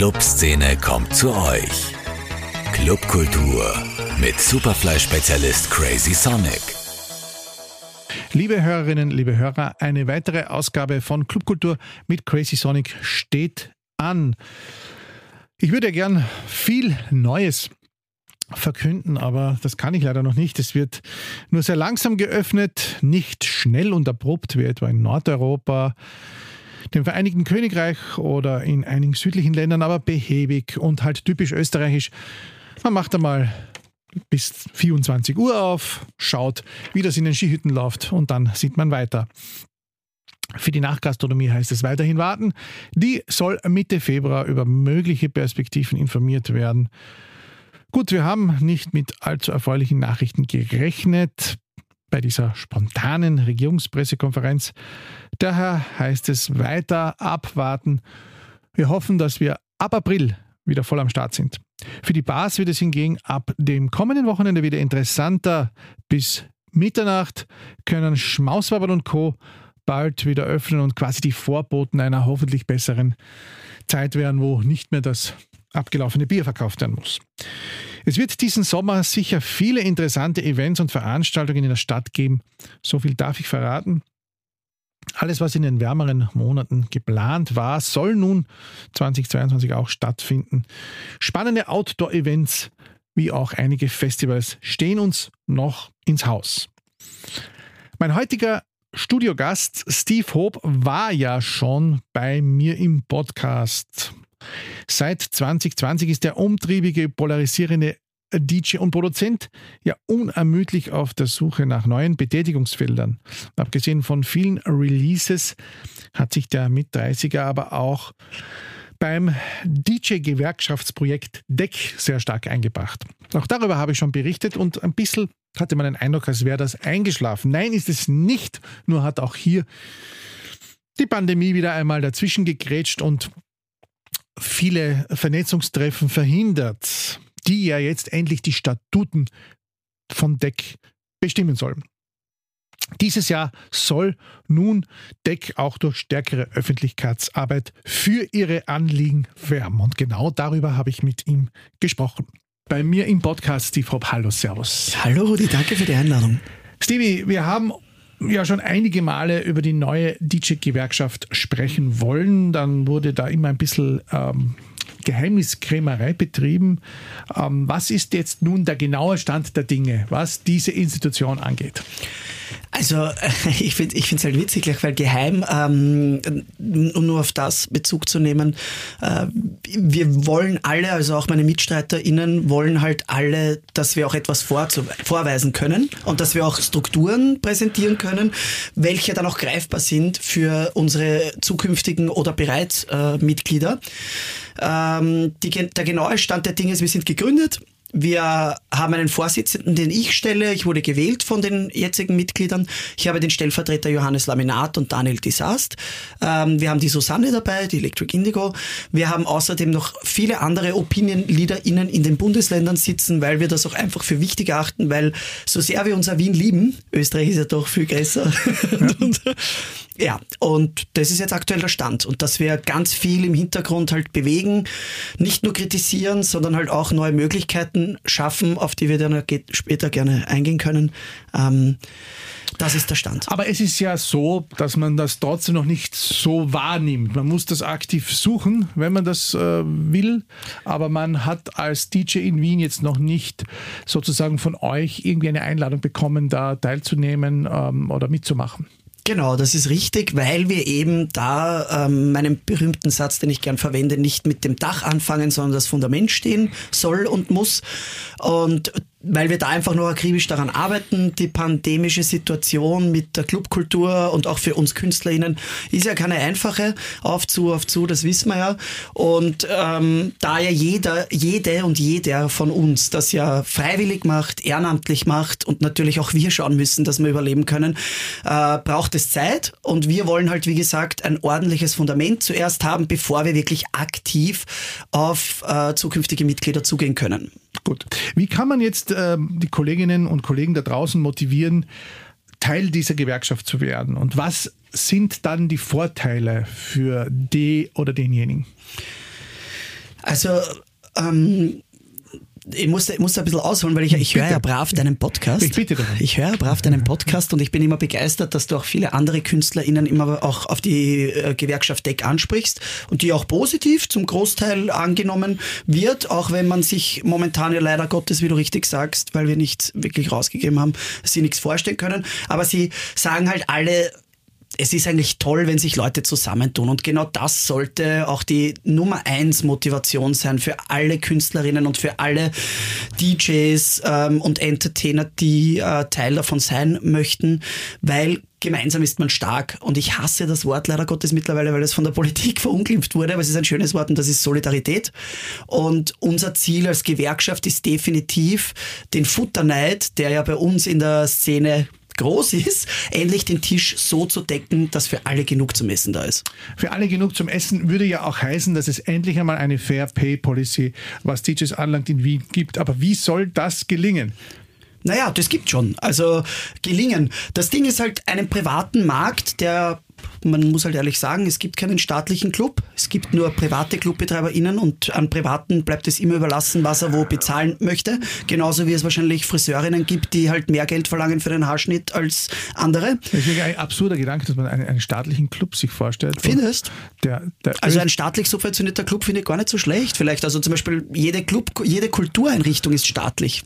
Clubszene kommt zu euch. Clubkultur mit Superfly-Spezialist Crazy Sonic. Liebe Hörerinnen, liebe Hörer, eine weitere Ausgabe von Clubkultur mit Crazy Sonic steht an. Ich würde gern viel Neues verkünden, aber das kann ich leider noch nicht. Es wird nur sehr langsam geöffnet, nicht schnell und abrupt wie etwa in Nordeuropa, dem Vereinigten Königreich oder in einigen südlichen Ländern, aber behäbig und halt typisch österreichisch. Man macht einmal bis 24 Uhr auf, schaut, wie das in den Skihütten läuft und dann sieht man weiter. Für die Nachgastronomie heißt es weiterhin warten. Die soll Mitte Februar über mögliche Perspektiven informiert werden. Gut, wir haben nicht mit allzu erfreulichen Nachrichten gerechnet bei dieser spontanen Regierungspressekonferenz. Daher heißt es weiter abwarten. Wir hoffen, dass wir ab April wieder voll am Start sind. Für die Bars wird es hingegen ab dem kommenden Wochenende wieder interessanter. Bis Mitternacht können Schmauswabern und Co. bald wieder öffnen und quasi die Vorboten einer hoffentlich besseren Zeit werden, wo nicht mehr das abgelaufene Bier verkauft werden muss. Es wird diesen Sommer sicher viele interessante Events und Veranstaltungen in der Stadt geben. So viel darf ich verraten. Alles, was in den wärmeren Monaten geplant war, soll nun 2022 auch stattfinden. Spannende Outdoor-Events wie auch einige Festivals stehen uns noch ins Haus. Mein heutiger Studiogast Steve Hope war ja schon bei mir im Podcast. Seit 2020 ist der umtriebige, polarisierende DJ und Produzent ja unermüdlich auf der Suche nach neuen Betätigungsfeldern. Abgesehen von vielen Releases hat sich der Mit-30er aber auch beim DJ-Gewerkschaftsprojekt DEC sehr stark eingebracht. Auch darüber habe ich schon berichtet und ein bisschen hatte man den Eindruck, als wäre das eingeschlafen. Nein, ist es nicht, nur hat auch hier die Pandemie wieder einmal dazwischen gegrätscht und viele Vernetzungstreffen verhindert, die ja jetzt endlich die Statuten von DEC bestimmen sollen. Dieses Jahr soll nun DEC auch durch stärkere Öffentlichkeitsarbeit für ihre Anliegen werben. Und genau darüber habe ich mit ihm gesprochen. Bei mir im Podcast Steve Hopp. Hallo, Servus. Hallo Rudi, danke für die Einladung. Stevie, wir haben ja schon einige Male über die neue DJ-Gewerkschaft sprechen wollen. Dann wurde da immer ein bisschen ähm, Geheimniskrämerei betrieben. Ähm, was ist jetzt nun der genaue Stand der Dinge, was diese Institution angeht? Also ich finde es halt witzig, weil geheim, ähm, um nur auf das Bezug zu nehmen, äh, wir wollen alle, also auch meine MitstreiterInnen, wollen halt alle, dass wir auch etwas vorweisen können und dass wir auch Strukturen präsentieren können, welche dann auch greifbar sind für unsere zukünftigen oder bereits äh, Mitglieder. Ähm, die, der genaue Stand der Dinge ist, wir sind gegründet, wir haben einen Vorsitzenden, den ich stelle. Ich wurde gewählt von den jetzigen Mitgliedern. Ich habe den Stellvertreter Johannes Laminat und Daniel Disast. Ähm, wir haben die Susanne dabei, die Electric Indigo. Wir haben außerdem noch viele andere Opinion-LeaderInnen in den Bundesländern sitzen, weil wir das auch einfach für wichtig achten, weil so sehr wir unser Wien lieben, Österreich ist ja doch viel größer. Ja. Ja, und das ist jetzt aktuell der Stand. Und dass wir ganz viel im Hintergrund halt bewegen, nicht nur kritisieren, sondern halt auch neue Möglichkeiten schaffen, auf die wir dann später gerne eingehen können. Ähm, das ist der Stand. Aber es ist ja so, dass man das trotzdem noch nicht so wahrnimmt. Man muss das aktiv suchen, wenn man das äh, will. Aber man hat als DJ in Wien jetzt noch nicht sozusagen von euch irgendwie eine Einladung bekommen, da teilzunehmen ähm, oder mitzumachen. Genau, das ist richtig, weil wir eben da ähm, meinen berühmten Satz, den ich gern verwende, nicht mit dem Dach anfangen, sondern das Fundament stehen soll und muss. Und weil wir da einfach noch akribisch daran arbeiten. Die pandemische Situation mit der Clubkultur und auch für uns KünstlerInnen ist ja keine einfache. Auf zu, auf zu, das wissen wir ja. Und ähm, da ja jeder, jede und jeder von uns das ja freiwillig macht, ehrenamtlich macht und natürlich auch wir schauen müssen, dass wir überleben können, äh, braucht es Zeit. Und wir wollen halt, wie gesagt, ein ordentliches Fundament zuerst haben, bevor wir wirklich aktiv auf äh, zukünftige Mitglieder zugehen können. Gut. Wie kann man jetzt äh, die Kolleginnen und Kollegen da draußen motivieren, Teil dieser Gewerkschaft zu werden? Und was sind dann die Vorteile für die oder denjenigen? Also, ähm, ich muss, ich muss ein bisschen ausholen, weil ich, ich höre ja brav deinen Podcast. Ich bitte darum. Ich höre brav deinen Podcast und ich bin immer begeistert, dass du auch viele andere KünstlerInnen immer auch auf die äh, Gewerkschaft Deck ansprichst und die auch positiv zum Großteil angenommen wird, auch wenn man sich momentan ja leider Gottes, wie du richtig sagst, weil wir nichts wirklich rausgegeben haben, sie nichts vorstellen können. Aber sie sagen halt alle, es ist eigentlich toll, wenn sich Leute zusammentun. Und genau das sollte auch die Nummer eins Motivation sein für alle Künstlerinnen und für alle DJs ähm, und Entertainer, die äh, Teil davon sein möchten, weil gemeinsam ist man stark. Und ich hasse das Wort leider Gottes mittlerweile, weil es von der Politik verunglimpft wurde, aber es ist ein schönes Wort und das ist Solidarität. Und unser Ziel als Gewerkschaft ist definitiv den Futterneid, der ja bei uns in der Szene groß ist, endlich den Tisch so zu decken, dass für alle genug zum Essen da ist. Für alle genug zum Essen würde ja auch heißen, dass es endlich einmal eine Fair Pay Policy, was DJs anlangt, in Wien gibt. Aber wie soll das gelingen? Naja, das gibt schon. Also gelingen. Das Ding ist halt einen privaten Markt, der man muss halt ehrlich sagen, es gibt keinen staatlichen Club, es gibt nur private ClubbetreiberInnen und an Privaten bleibt es immer überlassen, was er wo bezahlen möchte. Genauso wie es wahrscheinlich Friseurinnen gibt, die halt mehr Geld verlangen für den Haarschnitt als andere. Das ist ein absurder Gedanke, dass man einen, einen staatlichen Club sich vorstellt. Findest? Der, der also ein staatlich subventionierter Club finde ich gar nicht so schlecht. Vielleicht, also zum Beispiel jede Club, jede Kultureinrichtung ist staatlich.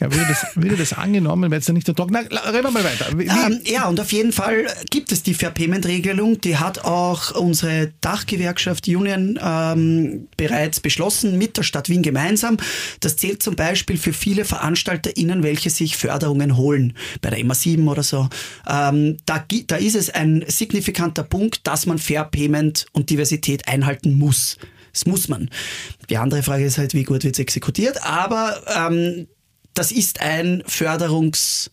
Ja, würde das, würde das angenommen, wäre es ja nicht der Druck. Na, reden wir mal weiter. Ähm, ja, und auf jeden Fall gibt es die Fair Payment Regelung. Die hat auch unsere Dachgewerkschaft Union ähm, bereits beschlossen mit der Stadt Wien gemeinsam. Das zählt zum Beispiel für viele VeranstalterInnen, welche sich Förderungen holen, bei der MA7 oder so. Ähm, da, da ist es ein signifikanter Punkt, dass man Fair Payment und Diversität einhalten muss. Das muss man. Die andere Frage ist halt, wie gut wird es exekutiert. Aber ähm, das ist ein Förderungs-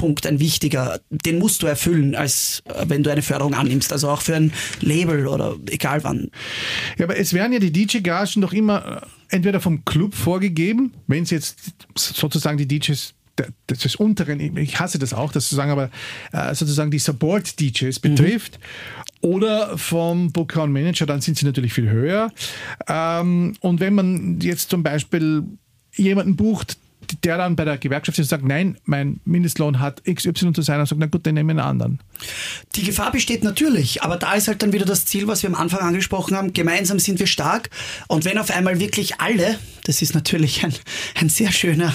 Punkt, ein wichtiger, den musst du erfüllen, als äh, wenn du eine Förderung annimmst, also auch für ein Label oder egal wann. Ja, aber es werden ja die DJ-Gagen doch immer äh, entweder vom Club vorgegeben, wenn es jetzt sozusagen die DJs das ist unteren, ich hasse das auch, das zu sagen, aber äh, sozusagen die Support-DJs betrifft. Mhm. Oder vom Booker und Manager, dann sind sie natürlich viel höher. Ähm, und wenn man jetzt zum Beispiel jemanden bucht, der dann bei der Gewerkschaft ist und sagt, nein, mein Mindestlohn hat XY zu sein und sagt, na gut, dann nehmen wir einen anderen. Die Gefahr besteht natürlich, aber da ist halt dann wieder das Ziel, was wir am Anfang angesprochen haben, gemeinsam sind wir stark und wenn auf einmal wirklich alle, das ist natürlich ein, ein sehr schöner,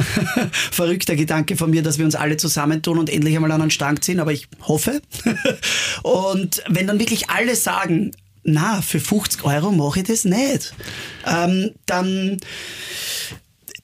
verrückter Gedanke von mir, dass wir uns alle zusammentun und endlich einmal an einen Strang ziehen, aber ich hoffe. und wenn dann wirklich alle sagen, na, für 50 Euro mache ich das nicht, ähm, dann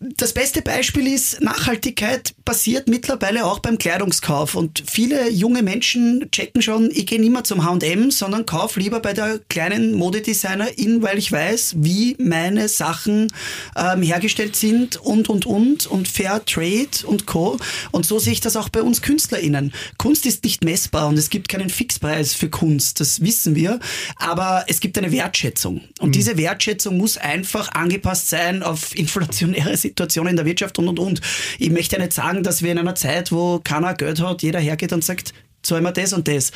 das beste Beispiel ist, Nachhaltigkeit passiert mittlerweile auch beim Kleidungskauf. Und viele junge Menschen checken schon, ich gehe nicht mehr zum HM, sondern kaufe lieber bei der kleinen Modedesignerin, weil ich weiß, wie meine Sachen ähm, hergestellt sind und, und, und, und Fair Trade und Co. Und so sehe ich das auch bei uns KünstlerInnen. Kunst ist nicht messbar und es gibt keinen Fixpreis für Kunst, das wissen wir. Aber es gibt eine Wertschätzung. Und mhm. diese Wertschätzung muss einfach angepasst sein auf inflationäre Situationen Situation in der Wirtschaft und und und. Ich möchte ja nicht sagen, dass wir in einer Zeit, wo keiner Geld hat, jeder hergeht und sagt, zahlen wir das und das.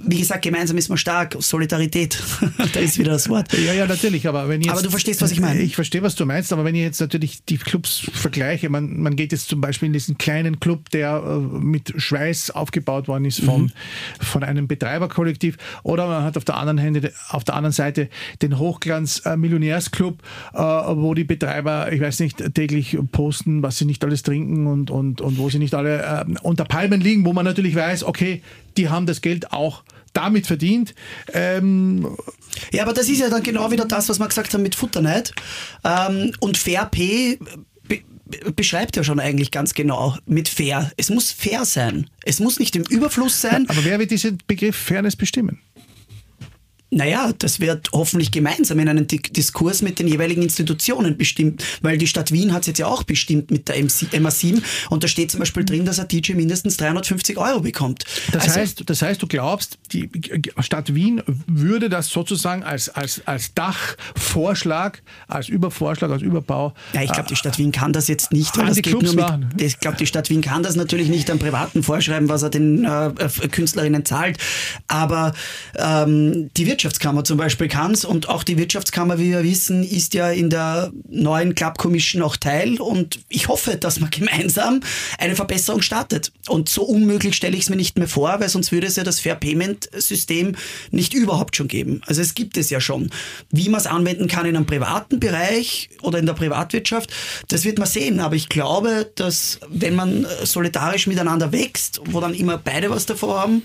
Wie gesagt, gemeinsam ist man stark. Solidarität, da ist wieder das Wort. Ja, ja, natürlich. Aber, wenn jetzt, aber du verstehst, was ich meine. Ich verstehe, was du meinst, aber wenn ich jetzt natürlich die Clubs vergleiche, man, man geht jetzt zum Beispiel in diesen kleinen Club, der äh, mit Schweiß aufgebaut worden ist von, mhm. von einem Betreiberkollektiv, oder man hat auf der anderen, Hände, auf der anderen Seite den Hochglanz-Millionärsclub, äh, wo die Betreiber, ich weiß nicht, täglich posten, was sie nicht alles trinken und, und, und wo sie nicht alle äh, unter Palmen liegen, wo man natürlich weiß, okay, die haben das Geld auch damit verdient. Ähm ja, aber das ist ja dann genau wieder das, was wir gesagt haben mit Futterneid. Ähm, und Fair P be beschreibt ja schon eigentlich ganz genau mit fair. Es muss fair sein. Es muss nicht im Überfluss sein. Aber wer wird diesen Begriff Fairness bestimmen? Naja, das wird hoffentlich gemeinsam in einem Diskurs mit den jeweiligen Institutionen bestimmt, weil die Stadt Wien hat es jetzt ja auch bestimmt mit der MA7 und da steht zum Beispiel drin, dass ein DJ mindestens 350 Euro bekommt. Das, also, heißt, das heißt, du glaubst, die Stadt Wien würde das sozusagen als, als, als Dachvorschlag, als Übervorschlag, als Überbau. Ja, ich glaube, die Stadt Wien kann das jetzt nicht, weil das geht nur mit, Ich glaube, die Stadt Wien kann das natürlich nicht am Privaten vorschreiben, was er den äh, Künstlerinnen zahlt, aber ähm, die Wirtschaft Wirtschaftskammer zum Beispiel kann es. Und auch die Wirtschaftskammer, wie wir wissen, ist ja in der neuen Club Commission auch Teil. Und ich hoffe, dass man gemeinsam eine Verbesserung startet. Und so unmöglich stelle ich es mir nicht mehr vor, weil sonst würde es ja das Fair Payment System nicht überhaupt schon geben. Also es gibt es ja schon. Wie man es anwenden kann in einem privaten Bereich oder in der Privatwirtschaft, das wird man sehen. Aber ich glaube, dass wenn man solidarisch miteinander wächst, wo dann immer beide was davor haben,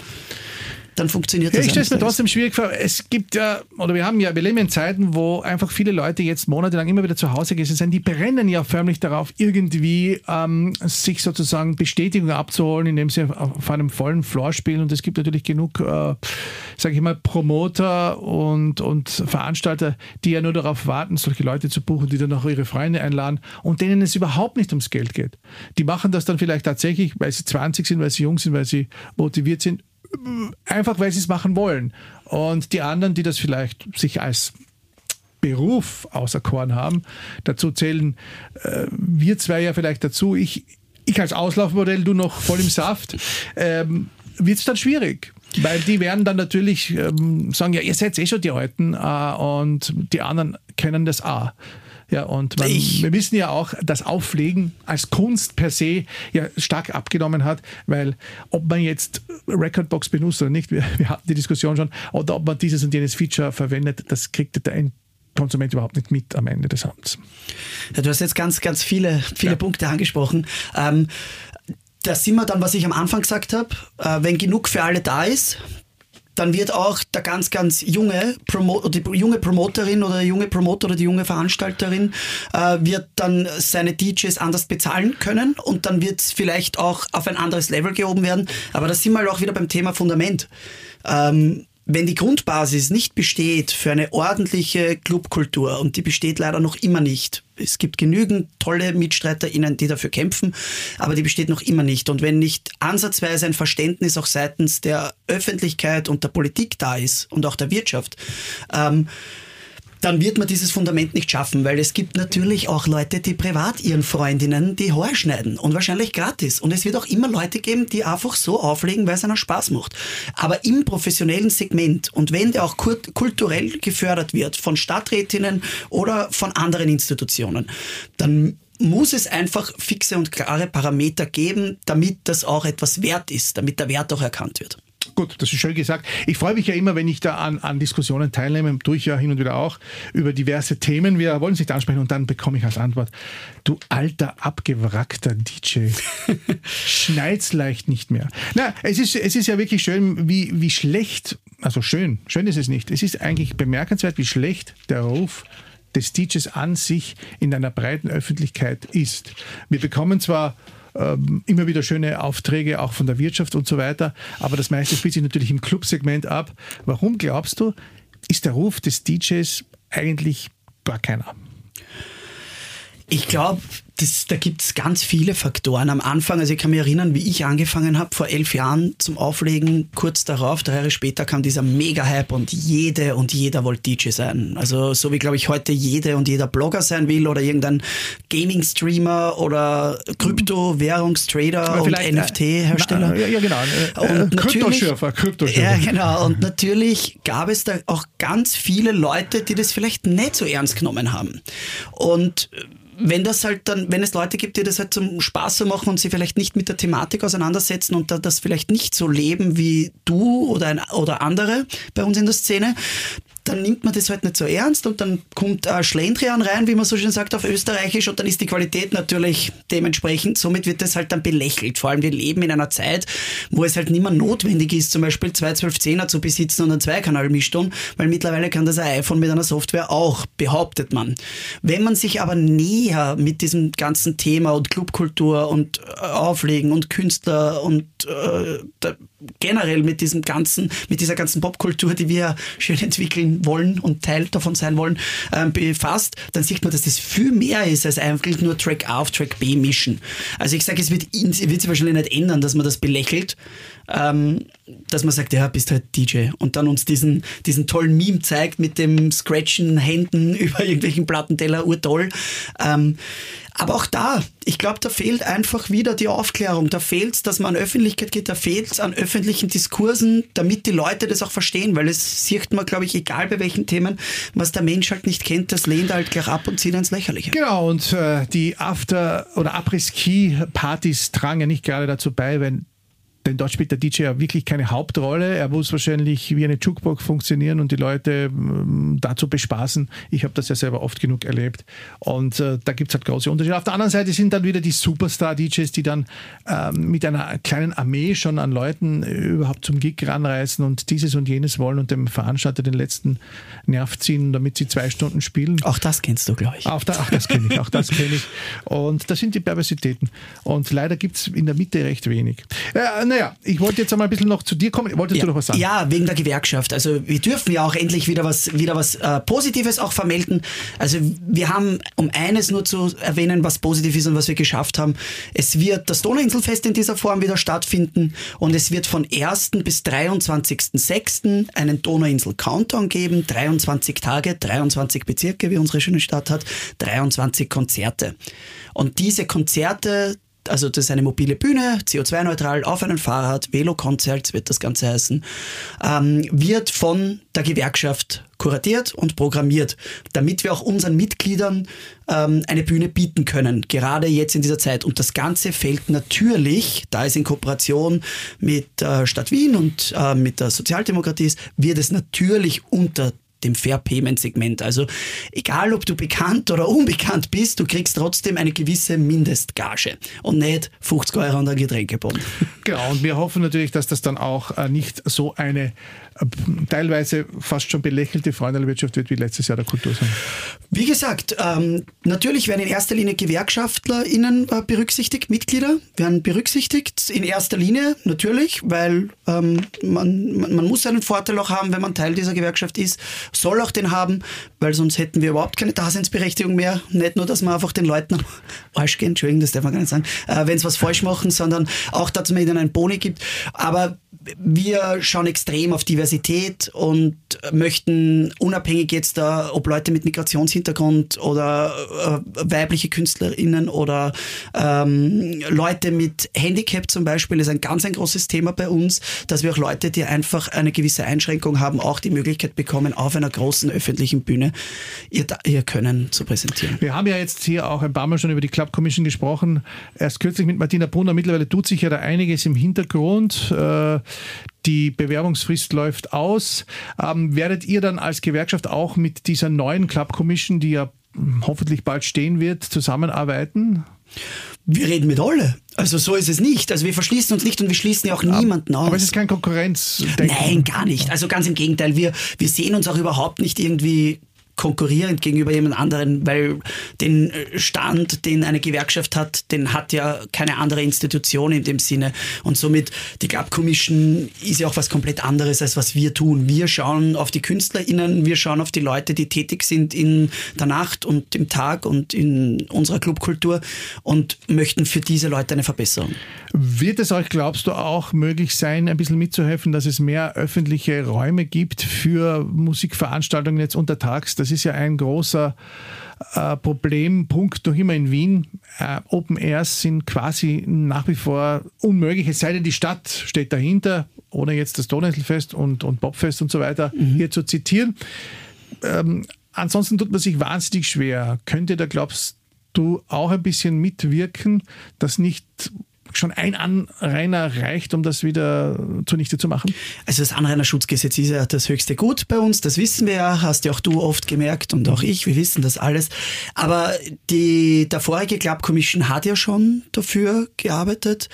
dann funktioniert ja, das. Ich stelle es mir trotzdem schwierig vor. Es gibt ja, oder wir haben ja, wir leben in Zeiten, wo einfach viele Leute jetzt monatelang immer wieder zu Hause gewesen sind. Die brennen ja förmlich darauf, irgendwie ähm, sich sozusagen Bestätigung abzuholen, indem sie auf einem vollen Floor spielen. Und es gibt natürlich genug, äh, sage ich mal, Promoter und, und Veranstalter, die ja nur darauf warten, solche Leute zu buchen, die dann auch ihre Freunde einladen und denen es überhaupt nicht ums Geld geht. Die machen das dann vielleicht tatsächlich, weil sie 20 sind, weil sie jung sind, weil sie motiviert sind einfach weil sie es machen wollen. Und die anderen, die das vielleicht sich als Beruf auserkoren haben, dazu zählen äh, wir zwei ja vielleicht dazu. Ich, ich als Auslaufmodell, du noch voll im Saft, ähm, wird es dann schwierig. Weil die werden dann natürlich ähm, sagen, ja, ihr seid eh schon die Alten äh, und die anderen kennen das auch. Ja, und man, wir wissen ja auch, dass Auflegen als Kunst per se ja stark abgenommen hat, weil ob man jetzt Recordbox benutzt oder nicht, wir, wir hatten die Diskussion schon, oder ob man dieses und jenes Feature verwendet, das kriegt der Konsument überhaupt nicht mit am Ende des Abends. Ja, du hast jetzt ganz, ganz viele, viele ja. Punkte angesprochen. Ähm, da sind wir dann, was ich am Anfang gesagt habe, äh, wenn genug für alle da ist, dann wird auch der ganz, ganz junge, Promo die junge Promoterin oder der junge Promoter oder die junge Veranstalterin äh, wird dann seine DJs anders bezahlen können und dann wird es vielleicht auch auf ein anderes Level gehoben werden. Aber da sind wir auch wieder beim Thema Fundament. Ähm, wenn die Grundbasis nicht besteht für eine ordentliche Clubkultur, und die besteht leider noch immer nicht, es gibt genügend tolle MitstreiterInnen, die dafür kämpfen, aber die besteht noch immer nicht. Und wenn nicht ansatzweise ein Verständnis auch seitens der Öffentlichkeit und der Politik da ist und auch der Wirtschaft, ähm, dann wird man dieses Fundament nicht schaffen, weil es gibt natürlich auch Leute, die privat ihren Freundinnen die Haare schneiden und wahrscheinlich gratis. Und es wird auch immer Leute geben, die einfach so auflegen, weil es einer Spaß macht. Aber im professionellen Segment und wenn der auch kulturell gefördert wird von Stadträtinnen oder von anderen Institutionen, dann muss es einfach fixe und klare Parameter geben, damit das auch etwas wert ist, damit der Wert auch erkannt wird. Gut, das ist schön gesagt. Ich freue mich ja immer, wenn ich da an, an Diskussionen teilnehme, tue ich ja hin und wieder auch, über diverse Themen. Wir wollen es nicht ansprechen und dann bekomme ich als Antwort, du alter, abgewrackter DJ, schneid's leicht nicht mehr. Na, es ist, es ist ja wirklich schön, wie, wie schlecht, also schön, schön ist es nicht. Es ist eigentlich bemerkenswert, wie schlecht der Ruf des DJs an sich in einer breiten Öffentlichkeit ist. Wir bekommen zwar ähm, immer wieder schöne Aufträge, auch von der Wirtschaft und so weiter. Aber das meiste spielt sich natürlich im Clubsegment ab. Warum glaubst du, ist der Ruf des DJs eigentlich gar keiner? Ich glaube, da gibt es ganz viele Faktoren. Am Anfang, also ich kann mich erinnern, wie ich angefangen habe, vor elf Jahren zum Auflegen, kurz darauf, drei Jahre später kam dieser Mega-Hype und jede und jeder wollte DJ sein. Also so wie, glaube ich, heute jede und jeder Blogger sein will oder irgendein Gaming-Streamer oder Krypto-Währungstrader und NFT-Hersteller. Ja, genau. Äh, und Kryptoschürfer, Kryptoschürfer. Ja, genau. Und natürlich gab es da auch ganz viele Leute, die das vielleicht nicht so ernst genommen haben. Und wenn das halt dann, wenn es Leute gibt, die das halt zum Spaß so machen und sie vielleicht nicht mit der Thematik auseinandersetzen und das vielleicht nicht so leben wie du oder, ein, oder andere bei uns in der Szene, dann nimmt man das halt nicht so ernst und dann kommt äh, Schlendrian rein, wie man so schön sagt auf Österreichisch und dann ist die Qualität natürlich dementsprechend. Somit wird das halt dann belächelt. Vor allem wir leben in einer Zeit, wo es halt nicht mehr notwendig ist, zum Beispiel zwei 1210er zu besitzen und einen Zweikanal-Mischton, weil mittlerweile kann das ein iPhone mit einer Software auch, behauptet man. Wenn man sich aber näher mit diesem ganzen Thema und Clubkultur und äh, Auflegen und Künstler und äh, generell mit diesem ganzen, mit dieser ganzen Popkultur, die wir schön entwickeln wollen und Teil davon sein wollen, ähm, befasst, dann sieht man, dass das viel mehr ist als einfach nur Track A auf Track B mischen. Also ich sage, es wird, wird sich wahrscheinlich nicht ändern, dass man das belächelt, ähm, dass man sagt, ja, bist halt DJ und dann uns diesen, diesen tollen Meme zeigt mit dem Scratchen Händen über irgendwelchen Plattenteller, urtoll. Ähm, Aber auch da, ich glaube, da fehlt einfach wieder die Aufklärung. Da fehlt es, dass man an Öffentlichkeit geht, da fehlt es an öffentlichen Diskursen, damit die Leute das auch verstehen, weil es sieht man, glaube ich, egal bei welchen Themen, was der Mensch halt nicht kennt, das lehnt halt gleich ab und zieht ins Lächerliche. Genau, und äh, die After- oder Abriss-Ski-Partys tragen ja nicht gerade dazu bei, wenn denn dort spielt der DJ ja wirklich keine Hauptrolle. Er muss wahrscheinlich wie eine Jukebox funktionieren und die Leute ähm, dazu bespaßen. Ich habe das ja selber oft genug erlebt. Und äh, da gibt es halt große Unterschiede. Auf der anderen Seite sind dann wieder die Superstar-DJs, die dann ähm, mit einer kleinen Armee schon an Leuten äh, überhaupt zum Gig ranreißen und dieses und jenes wollen und dem Veranstalter den letzten Nerv ziehen, damit sie zwei Stunden spielen. Auch das kennst du, glaube ich. Auch, da, auch das kenne ich, auch das kenne ich. Und das sind die Perversitäten. Und leider gibt es in der Mitte recht wenig. Äh, naja, ich wollte jetzt einmal ein bisschen noch zu dir kommen. Wolltest ja, du noch was sagen? Ja, wegen der Gewerkschaft. Also wir dürfen ja auch endlich wieder was, wieder was äh, Positives auch vermelden. Also wir haben, um eines nur zu erwähnen, was positiv ist und was wir geschafft haben, es wird das Donauinselfest in dieser Form wieder stattfinden und es wird von 1. bis 23.06. einen Donauinsel-Countdown geben. 23 Tage, 23 Bezirke, wie unsere schöne Stadt hat, 23 Konzerte. Und diese Konzerte, also das ist eine mobile Bühne, CO2-neutral, auf einem Fahrrad, Velo-Konzert wird das Ganze heißen, ähm, wird von der Gewerkschaft kuratiert und programmiert, damit wir auch unseren Mitgliedern ähm, eine Bühne bieten können, gerade jetzt in dieser Zeit. Und das Ganze fällt natürlich, da es in Kooperation mit äh, Stadt Wien und äh, mit der Sozialdemokratie ist, wird es natürlich unter dem Fair Payment Segment. Also egal, ob du bekannt oder unbekannt bist, du kriegst trotzdem eine gewisse Mindestgage und nicht 50 Euro an der Getränkebon. Genau, und wir hoffen natürlich, dass das dann auch äh, nicht so eine teilweise fast schon belächelte Freundelwirtschaft wird wie letztes Jahr der Kultursalon. Wie gesagt, ähm, natürlich werden in erster Linie GewerkschaftlerInnen äh, berücksichtigt, Mitglieder werden berücksichtigt, in erster Linie natürlich, weil ähm, man, man, man muss einen Vorteil auch haben, wenn man Teil dieser Gewerkschaft ist, soll auch den haben, weil sonst hätten wir überhaupt keine Daseinsberechtigung mehr. Nicht nur, dass wir einfach den Leuten am Arsch gehen, Entschuldigung, das darf man gar nicht sagen, äh, wenn sie was falsch machen, sondern auch, dass man ihnen einen Boni gibt. Aber wir schauen extrem auf Diversität und möchten unabhängig jetzt da, ob Leute mit Migrationshintergrund oder äh, weibliche KünstlerInnen oder ähm, Leute mit Handicap zum Beispiel ist ein ganz ein großes Thema bei uns, dass wir auch Leute, die einfach eine gewisse Einschränkung haben, auch die Möglichkeit bekommen, auf einer großen öffentlichen Bühne ihr, ihr Können zu präsentieren. Wir haben ja jetzt hier auch ein paar Mal schon über die Club Commission gesprochen. Erst kürzlich mit Martina Brunner. Mittlerweile tut sich ja da einiges im Hintergrund. Äh, die Bewerbungsfrist läuft aus. Ähm, werdet ihr dann als Gewerkschaft auch mit dieser neuen Club Commission, die ja hoffentlich bald stehen wird, zusammenarbeiten? Wir reden mit alle. Also so ist es nicht. Also wir verschließen uns nicht und wir schließen ja auch niemanden aus. Aber es ist kein Konkurrenz. Nein, gar nicht. Also ganz im Gegenteil. Wir, wir sehen uns auch überhaupt nicht irgendwie konkurrierend gegenüber jemand anderen, weil den Stand, den eine Gewerkschaft hat, den hat ja keine andere Institution in dem Sinne. Und somit, die Club Commission ist ja auch was komplett anderes, als was wir tun. Wir schauen auf die KünstlerInnen, wir schauen auf die Leute, die tätig sind in der Nacht und im Tag und in unserer Clubkultur und möchten für diese Leute eine Verbesserung. Wird es euch, glaubst du, auch möglich sein, ein bisschen mitzuhelfen, dass es mehr öffentliche Räume gibt für Musikveranstaltungen jetzt untertags? Das ist ja ein großer äh, Problempunkt noch immer in Wien. Äh, Open Airs sind quasi nach wie vor unmöglich, es sei denn, die Stadt steht dahinter, ohne jetzt das Donauinselfest und, und Bobfest und so weiter mhm. hier zu zitieren. Ähm, ansonsten tut man sich wahnsinnig schwer. Könnte da, glaubst du, auch ein bisschen mitwirken, dass nicht schon ein Anrainer reicht, um das wieder zunichte zu machen? Also das Anrainerschutzgesetz ist ja das höchste Gut bei uns, das wissen wir ja, hast ja auch du oft gemerkt und auch ich, wir wissen das alles. Aber die, der vorige Club Commission hat ja schon dafür gearbeitet.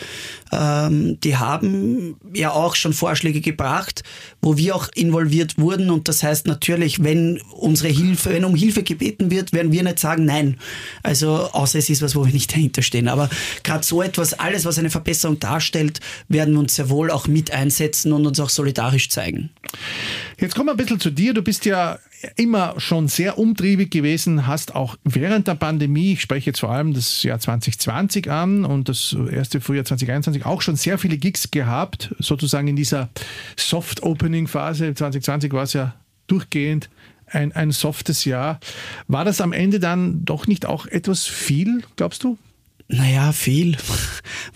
Ähm, die haben ja auch schon Vorschläge gebracht, wo wir auch involviert wurden und das heißt natürlich, wenn unsere Hilfe, wenn um Hilfe gebeten wird, werden wir nicht sagen nein. Also außer es ist was, wo wir nicht dahinter stehen. Aber gerade so etwas, alles was eine Verbesserung darstellt, werden wir uns sehr wohl auch mit einsetzen und uns auch solidarisch zeigen. Jetzt kommen wir ein bisschen zu dir. Du bist ja immer schon sehr umtriebig gewesen, hast auch während der Pandemie, ich spreche jetzt vor allem das Jahr 2020 an und das erste Frühjahr 2021, auch schon sehr viele Gigs gehabt, sozusagen in dieser Soft-Opening-Phase. 2020 war es ja durchgehend ein, ein softes Jahr. War das am Ende dann doch nicht auch etwas viel, glaubst du? Naja, viel.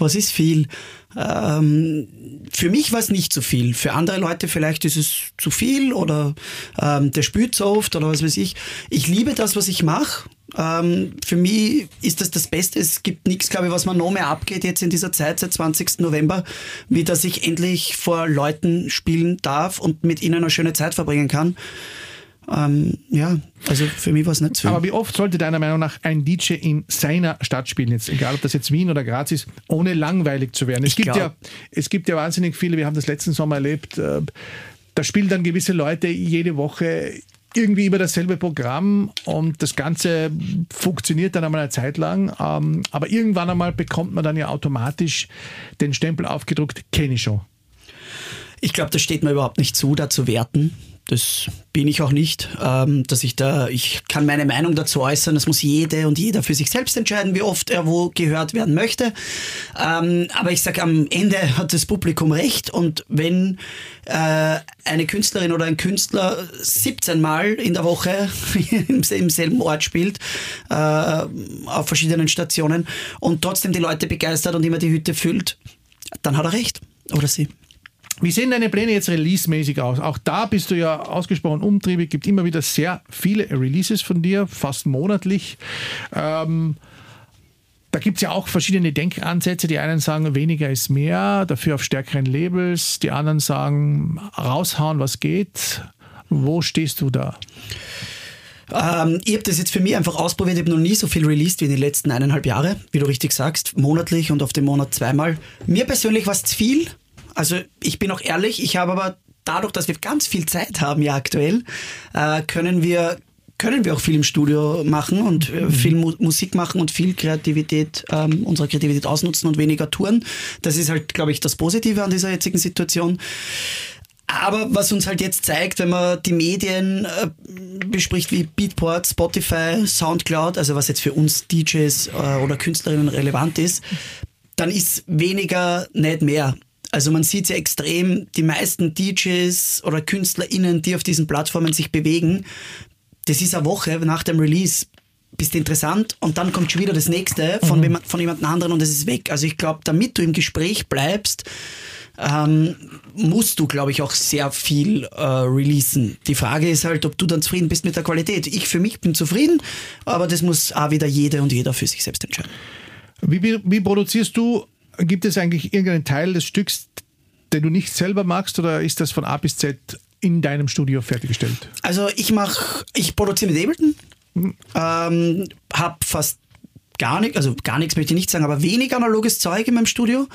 Was ist viel? Ähm, für mich war es nicht zu viel. Für andere Leute vielleicht ist es zu viel oder ähm, der spürt so oft oder was weiß ich. Ich liebe das, was ich mache. Ähm, für mich ist das das Beste. Es gibt nichts, glaube ich, was man noch mehr abgeht jetzt in dieser Zeit seit 20. November, wie dass ich endlich vor Leuten spielen darf und mit ihnen eine schöne Zeit verbringen kann. Ähm, ja, also für mich war es nicht so. Aber wie oft sollte deiner Meinung nach ein DJ in seiner Stadt spielen, jetzt, egal ob das jetzt Wien oder Graz ist, ohne langweilig zu werden? Es, gibt ja, es gibt ja wahnsinnig viele, wir haben das letzten Sommer erlebt, äh, da spielen dann gewisse Leute jede Woche irgendwie immer dasselbe Programm und das Ganze funktioniert dann einmal eine Zeit lang, ähm, aber irgendwann einmal bekommt man dann ja automatisch den Stempel aufgedruckt, kenne ich schon. Ich glaube, das steht mir überhaupt nicht zu, da zu werten. Das bin ich auch nicht, ähm, dass ich da, ich kann meine Meinung dazu äußern. Das muss jede und jeder für sich selbst entscheiden, wie oft er wo gehört werden möchte. Ähm, aber ich sage, am Ende hat das Publikum recht und wenn äh, eine Künstlerin oder ein Künstler 17 Mal in der Woche im, selben Ort spielt, äh, auf verschiedenen Stationen und trotzdem die Leute begeistert und immer die Hütte füllt, dann hat er recht oder sie. Wie sehen deine Pläne jetzt release-mäßig aus? Auch da bist du ja ausgesprochen umtriebig, gibt immer wieder sehr viele Releases von dir, fast monatlich. Ähm, da gibt es ja auch verschiedene Denkansätze. Die einen sagen, weniger ist mehr, dafür auf stärkeren Labels. Die anderen sagen, raushauen, was geht. Wo stehst du da? Ähm, ich habe das jetzt für mich einfach ausprobiert. Ich habe noch nie so viel released wie in den letzten eineinhalb Jahren, wie du richtig sagst, monatlich und auf dem Monat zweimal. Mir persönlich war es zu viel. Also ich bin auch ehrlich, ich habe aber dadurch, dass wir ganz viel Zeit haben ja aktuell, äh, können wir können wir auch viel im Studio machen und äh, mhm. viel Mu Musik machen und viel Kreativität, ähm, unsere Kreativität ausnutzen und weniger touren. Das ist halt, glaube ich, das Positive an dieser jetzigen Situation. Aber was uns halt jetzt zeigt, wenn man die Medien äh, bespricht wie Beatport, Spotify, Soundcloud, also was jetzt für uns DJs äh, oder Künstlerinnen relevant ist, dann ist weniger nicht mehr. Also man sieht ja extrem, die meisten DJs oder KünstlerInnen, die auf diesen Plattformen sich bewegen, das ist eine Woche nach dem Release bist interessant und dann kommt schon wieder das nächste von, mhm. von jemand anderen und es ist weg. Also ich glaube, damit du im Gespräch bleibst, ähm, musst du, glaube ich, auch sehr viel äh, releasen. Die Frage ist halt, ob du dann zufrieden bist mit der Qualität. Ich für mich bin zufrieden, aber das muss auch wieder jede und jeder für sich selbst entscheiden. Wie, wie produzierst du Gibt es eigentlich irgendeinen Teil des Stücks, den du nicht selber magst oder ist das von A bis Z in deinem Studio fertiggestellt? Also ich mache, ich produziere mit Ableton, mhm. ähm, habe fast gar nichts, also gar nichts möchte ich nicht sagen, aber wenig analoges Zeug in meinem Studio.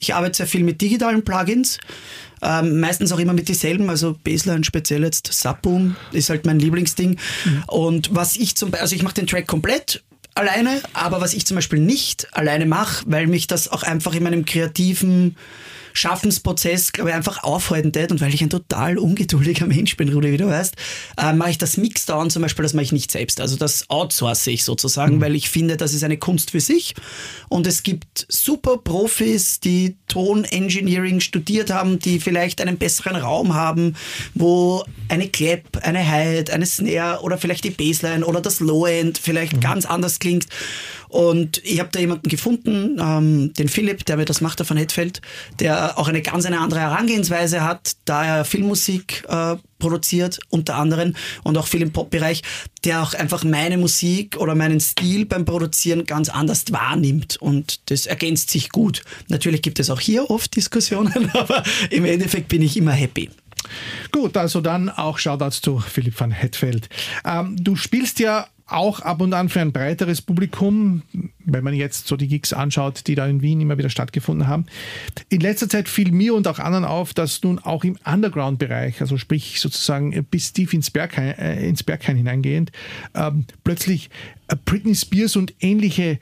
Ich arbeite sehr viel mit digitalen Plugins. Ähm, meistens auch immer mit dieselben, also Baseline speziell jetzt Subboom ist halt mein Lieblingsding. Mhm. Und was ich zum Beispiel, also ich mache den Track komplett alleine, aber was ich zum Beispiel nicht alleine mache, weil mich das auch einfach in meinem kreativen Schaffensprozess, glaube ich, einfach aufhalten tät und weil ich ein total ungeduldiger Mensch bin, Rudi, wie du weißt, äh, mache ich das Mixdown zum Beispiel, das mache ich nicht selbst. Also das outsource ich sozusagen, mhm. weil ich finde, das ist eine Kunst für sich und es gibt super Profis, die Tonengineering studiert haben, die vielleicht einen besseren Raum haben, wo eine Clap, eine Hi-Hat, eine Snare oder vielleicht die Bassline oder das Low-End vielleicht mhm. ganz anders klingt und ich habe da jemanden gefunden, ähm, den Philipp, der mir das macht, der von Hetfeld, der auch eine ganz eine andere Herangehensweise hat, da er Filmmusik äh, produziert, unter anderem, und auch viel im Pop-Bereich, der auch einfach meine Musik oder meinen Stil beim Produzieren ganz anders wahrnimmt. Und das ergänzt sich gut. Natürlich gibt es auch hier oft Diskussionen, aber im Endeffekt bin ich immer happy. Gut, also dann auch Shoutouts zu Philipp van Hetfeld. Ähm, du spielst ja auch ab und an für ein breiteres Publikum, wenn man jetzt so die Gigs anschaut, die da in Wien immer wieder stattgefunden haben. In letzter Zeit fiel mir und auch anderen auf, dass nun auch im Underground-Bereich, also sprich sozusagen bis tief ins Berghain, äh, ins Berghain hineingehend, ähm, plötzlich äh, Britney Spears und ähnliche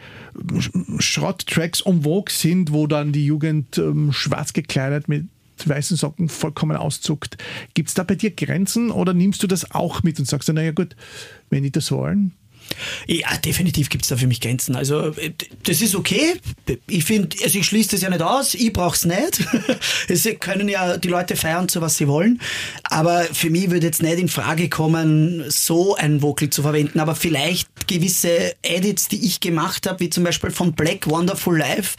Schrott-Tracks en sind, wo dann die Jugend ähm, schwarz gekleidet mit weißen Socken vollkommen auszuckt. Gibt es da bei dir Grenzen oder nimmst du das auch mit und sagst, naja gut, wenn die das wollen? Ja, definitiv gibt es da für mich Grenzen. Also das ist okay. Ich finde, also ich schließe das ja nicht aus, ich brauche es nicht. es können ja die Leute feiern, so was sie wollen. Aber für mich würde jetzt nicht in Frage kommen, so ein Vocal zu verwenden. Aber vielleicht gewisse Edits, die ich gemacht habe, wie zum Beispiel von Black Wonderful Life.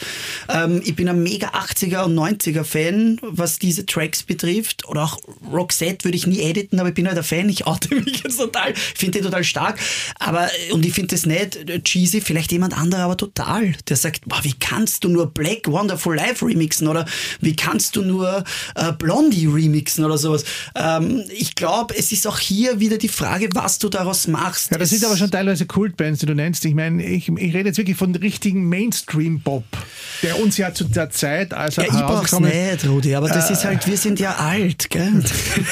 Ähm, ich bin ein mega 80er und 90er Fan, was diese Tracks betrifft. Oder auch Roxette würde ich nie editen, aber ich bin halt ein Fan. Ich oute mich jetzt total. finde die total stark. Aber und ich finde das nicht cheesy, vielleicht jemand anderer aber total. Der sagt, boah, wie kannst du nur Black Wonderful Life remixen oder wie kannst du nur äh, Blondie remixen oder sowas. Ähm, ich glaube, es ist auch hier wieder die Frage, was du daraus machst. Ja, das es sind aber schon teilweise Kultbands, die du nennst. Ich meine, ich, ich rede jetzt wirklich von richtigen Mainstream-Pop, der uns ja zu der Zeit, als er ja, ich brauch's nicht, Rudi, aber das äh, ist halt, wir sind ja alt, gell?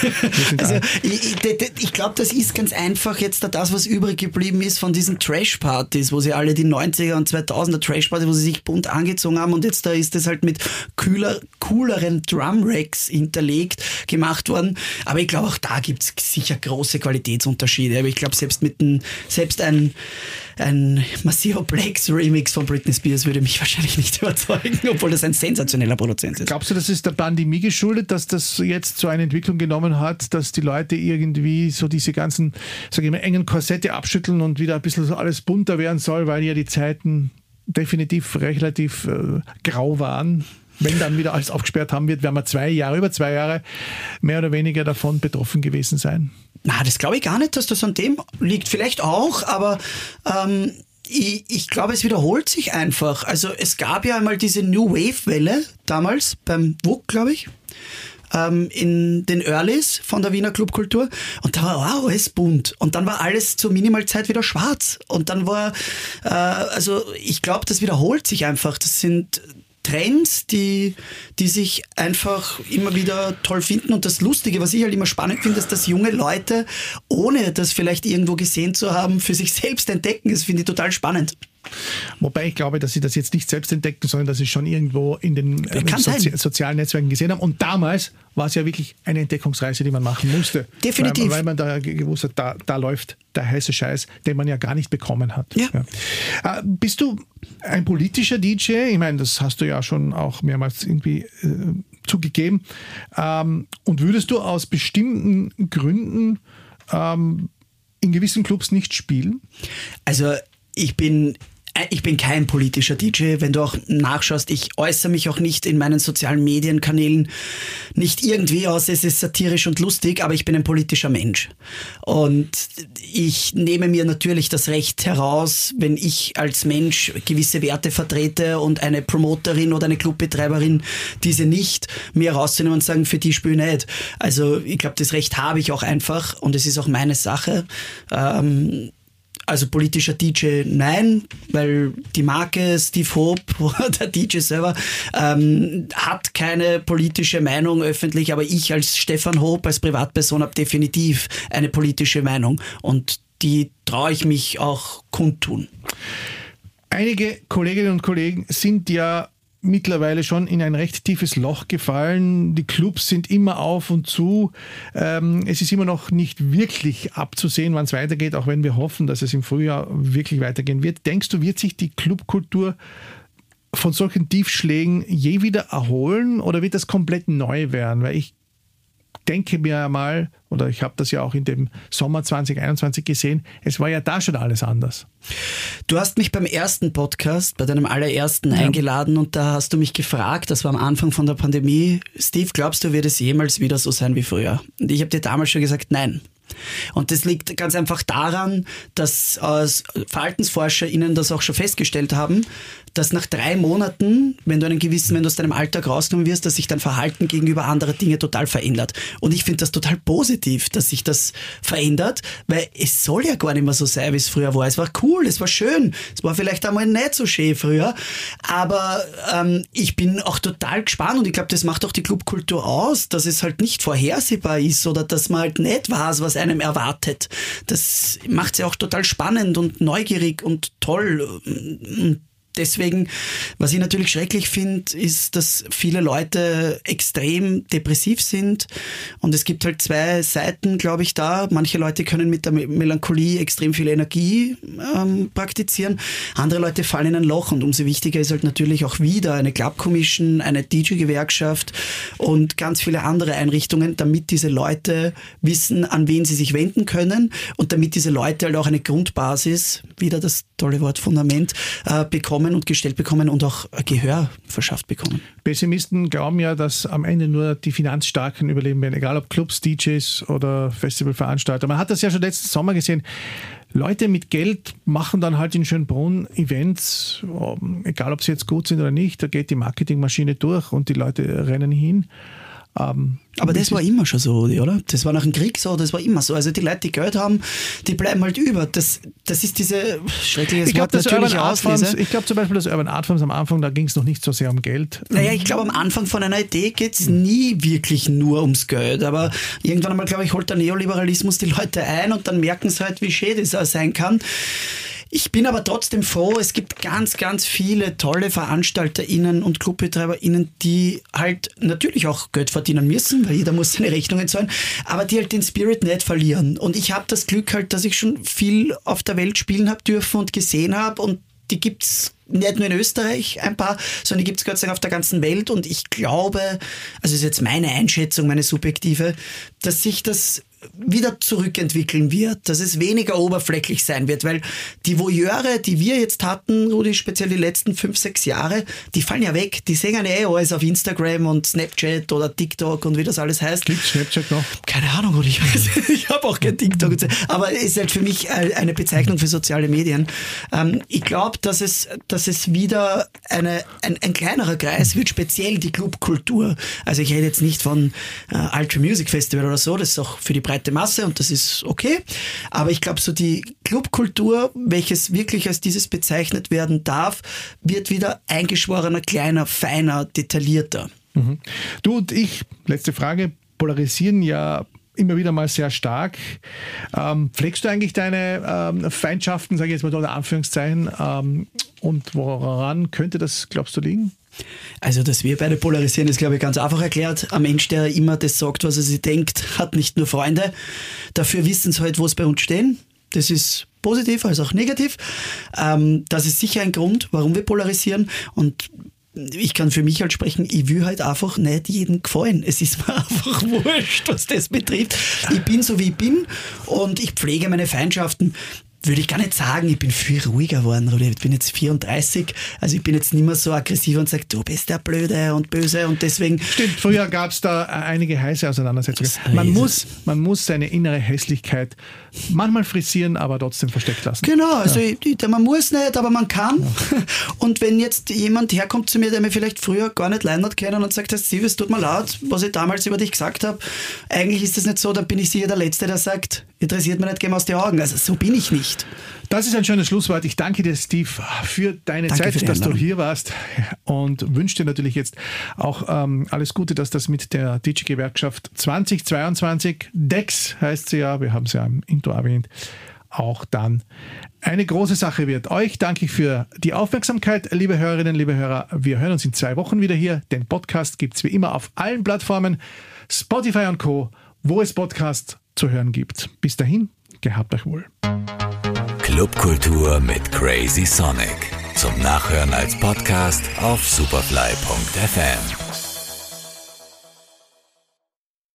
also, alt. ich, ich, ich glaube, das ist ganz einfach jetzt das, was übrig geblieben ist von diesen Trash-Partys, wo sie alle die 90er und 2000er Trash-Partys, wo sie sich bunt angezogen haben und jetzt da ist das halt mit kühler, cooleren Drum-Racks hinterlegt, gemacht worden. Aber ich glaube, auch da gibt es sicher große Qualitätsunterschiede. Aber ich glaube, selbst mit ein, selbst ein, ein Massivo Blacks Remix von Britney Spears würde mich wahrscheinlich nicht überzeugen, obwohl das ein sensationeller Produzent ist. Glaubst du, das ist der Pandemie geschuldet, dass das jetzt so eine Entwicklung genommen hat, dass die Leute irgendwie so diese ganzen, sage ich mal, engen Korsette abschütteln und wieder ein bisschen so alles bunter werden soll, weil ja die Zeiten definitiv relativ äh, grau waren? Wenn dann wieder alles aufgesperrt haben wird, werden wir zwei Jahre, über zwei Jahre mehr oder weniger davon betroffen gewesen sein. Na, das glaube ich gar nicht, dass das an dem liegt. Vielleicht auch, aber ähm, ich, ich glaube, es wiederholt sich einfach. Also es gab ja einmal diese New Wave-Welle damals beim WUK, glaube ich ähm, in den Earlys von der Wiener Clubkultur und da war auch alles bunt und dann war alles zur Minimalzeit wieder schwarz und dann war, äh, also ich glaube, das wiederholt sich einfach. Das sind Trends, die, die sich einfach immer wieder toll finden. Und das Lustige, was ich halt immer spannend finde, ist, dass junge Leute, ohne das vielleicht irgendwo gesehen zu haben, für sich selbst entdecken. Das finde ich total spannend. Wobei ich glaube, dass sie das jetzt nicht selbst entdeckten, sondern dass sie schon irgendwo in den äh, Sozi sozialen Netzwerken gesehen haben. Und damals war es ja wirklich eine Entdeckungsreise, die man machen musste. Definitiv. Weil, weil man da gewusst hat, da, da läuft der heiße Scheiß, den man ja gar nicht bekommen hat. Ja. ja. Äh, bist du ein politischer DJ? Ich meine, das hast du ja schon auch mehrmals irgendwie äh, zugegeben. Ähm, und würdest du aus bestimmten Gründen ähm, in gewissen Clubs nicht spielen? Also ich bin ich bin kein politischer DJ. Wenn du auch nachschaust, ich äußere mich auch nicht in meinen sozialen Medienkanälen nicht irgendwie aus, es ist satirisch und lustig, aber ich bin ein politischer Mensch. Und ich nehme mir natürlich das Recht heraus, wenn ich als Mensch gewisse Werte vertrete und eine Promoterin oder eine Clubbetreiberin diese nicht, mir herauszunehmen und sagen, für die spiele ich nicht. Also ich glaube, das Recht habe ich auch einfach und es ist auch meine Sache. Ähm, also politischer DJ nein, weil die Marke Steve Hope, der DJ selber, ähm, hat keine politische Meinung öffentlich, aber ich als Stefan Hope, als Privatperson, habe definitiv eine politische Meinung und die traue ich mich auch kundtun. Einige Kolleginnen und Kollegen sind ja mittlerweile schon in ein recht tiefes Loch gefallen. Die Clubs sind immer auf und zu. Ähm, es ist immer noch nicht wirklich abzusehen, wann es weitergeht, auch wenn wir hoffen, dass es im Frühjahr wirklich weitergehen wird. Denkst du, wird sich die Clubkultur von solchen Tiefschlägen je wieder erholen oder wird das komplett neu werden? Weil ich denke mir mal, oder ich habe das ja auch in dem Sommer 2021 gesehen, es war ja da schon alles anders. Du hast mich beim ersten Podcast, bei deinem allerersten ja. eingeladen und da hast du mich gefragt, das war am Anfang von der Pandemie, Steve, glaubst du, wird es jemals wieder so sein wie früher? Und ich habe dir damals schon gesagt, nein. Und das liegt ganz einfach daran, dass äh, VerhaltensforscherInnen das auch schon festgestellt haben, dass nach drei Monaten, wenn du einen gewissen, wenn du aus deinem Alltag rausgenommen wirst, dass sich dein Verhalten gegenüber anderen Dinge total verändert. Und ich finde das total positiv, dass sich das verändert, weil es soll ja gar nicht mehr so sein, wie es früher war. Es war cool, es war schön, es war vielleicht einmal nicht so schön früher, aber ähm, ich bin auch total gespannt und ich glaube, das macht auch die Clubkultur aus, dass es halt nicht vorhersehbar ist oder dass man halt nicht weiß, was einem erwartet. Das macht sie auch total spannend und neugierig und toll. Deswegen, was ich natürlich schrecklich finde, ist, dass viele Leute extrem depressiv sind. Und es gibt halt zwei Seiten, glaube ich, da. Manche Leute können mit der Melancholie extrem viel Energie ähm, praktizieren, andere Leute fallen in ein Loch. Und umso wichtiger ist halt natürlich auch wieder eine Club Commission, eine DJ-Gewerkschaft und ganz viele andere Einrichtungen, damit diese Leute wissen, an wen sie sich wenden können und damit diese Leute halt auch eine Grundbasis, wieder das tolle Wort Fundament, äh, bekommen und gestellt bekommen und auch Gehör verschafft bekommen. Pessimisten glauben ja, dass am Ende nur die Finanzstarken überleben werden, egal ob Clubs, DJs oder Festivalveranstalter. Man hat das ja schon letzten Sommer gesehen. Leute mit Geld machen dann halt in Schönbrunn Events, ähm, egal ob sie jetzt gut sind oder nicht, da geht die Marketingmaschine durch und die Leute rennen hin. Ähm, aber das war immer schon so, oder? Das war nach dem Krieg so, das war immer so. Also die Leute, die Geld haben, die bleiben halt über. Das, das ist diese schreckliche ich glaub, Wort natürlich Farms, Ich glaube zum Beispiel, dass Urban Art Farms am Anfang, da ging es noch nicht so sehr um Geld. Naja, ich glaube, am Anfang von einer Idee geht es nie wirklich nur ums Geld. Aber irgendwann einmal, glaube ich, holt der Neoliberalismus die Leute ein und dann merken sie halt, wie schön das sein kann. Ich bin aber trotzdem froh, es gibt ganz, ganz viele tolle VeranstalterInnen und ClubbetreiberInnen, die halt natürlich auch Geld verdienen müssen, weil jeder muss seine Rechnungen zahlen, aber die halt den Spirit nicht verlieren. Und ich habe das Glück halt, dass ich schon viel auf der Welt spielen habe dürfen und gesehen habe und die gibt es nicht nur in Österreich ein paar, sondern die gibt es Gott sei Dank auf der ganzen Welt. Und ich glaube, also ist jetzt meine Einschätzung, meine subjektive, dass sich das wieder zurückentwickeln wird, dass es weniger oberflächlich sein wird, weil die Voyeure, die wir jetzt hatten, Rudi, speziell die letzten fünf, sechs Jahre, die fallen ja weg. Die sehen ja eh alles auf Instagram und Snapchat oder TikTok und wie das alles heißt. Gibt Snapchat noch? Keine Ahnung, Rudi, ich habe auch kein TikTok. Aber es ist halt für mich eine Bezeichnung für soziale Medien. Ähm, ich glaube, dass es, dass es wieder eine, ein, ein kleinerer Kreis wird, speziell die Clubkultur. Also ich rede jetzt nicht von äh, Ultra Music Festival oder so, das ist auch für die breite Masse und das ist okay. Aber ich glaube, so die Clubkultur, welches wirklich als dieses bezeichnet werden darf, wird wieder eingeschworener, kleiner, feiner, detaillierter. Mhm. Du und ich, letzte Frage, polarisieren ja immer wieder mal sehr stark. Ähm, pflegst du eigentlich deine ähm, Feindschaften, sage ich jetzt mal unter Anführungszeichen, ähm, und woran könnte das, glaubst du, liegen? Also, dass wir beide polarisieren, ist, glaube ich, ganz einfach erklärt. Ein Mensch, der immer das sagt, was er sich denkt, hat nicht nur Freunde. Dafür wissen sie halt, wo es bei uns stehen. Das ist positiv als auch negativ. Ähm, das ist sicher ein Grund, warum wir polarisieren. Und ich kann für mich halt sprechen, ich will halt einfach nicht jedem gefallen. Es ist mir einfach wurscht, was das betrifft. Ich bin so, wie ich bin und ich pflege meine Feindschaften würde ich gar nicht sagen, ich bin viel ruhiger geworden, oder ich bin jetzt 34, also ich bin jetzt nicht mehr so aggressiv und sage, du bist der Blöde und Böse und deswegen... Stimmt, früher gab es da einige heiße Auseinandersetzungen. Man muss, man muss seine innere Hässlichkeit manchmal frisieren, aber trotzdem versteckt lassen. Genau, also ja. ich, man muss nicht, aber man kann. Ja. Und wenn jetzt jemand herkommt zu mir, der mir vielleicht früher gar nicht leiden hat können und sagt, Steve, es tut mir leid, was ich damals über dich gesagt habe, eigentlich ist das nicht so, dann bin ich sicher der Letzte, der sagt, interessiert mich nicht, geh mal aus den Augen. Also so bin ich nicht. Das ist ein schönes Schlusswort. Ich danke dir, Steve, für deine danke Zeit, für dass du hier warst und wünsche dir natürlich jetzt auch ähm, alles Gute, dass das mit der DJ-Gewerkschaft 2022, DEX heißt sie ja, wir haben sie ja im Intro erwähnt, auch dann eine große Sache wird. Euch danke ich für die Aufmerksamkeit, liebe Hörerinnen, liebe Hörer. Wir hören uns in zwei Wochen wieder hier. Den Podcast gibt es wie immer auf allen Plattformen, Spotify und Co., wo es Podcasts zu hören gibt. Bis dahin, gehabt euch wohl. Clubkultur mit Crazy Sonic. Zum Nachhören als Podcast auf superfly.fm.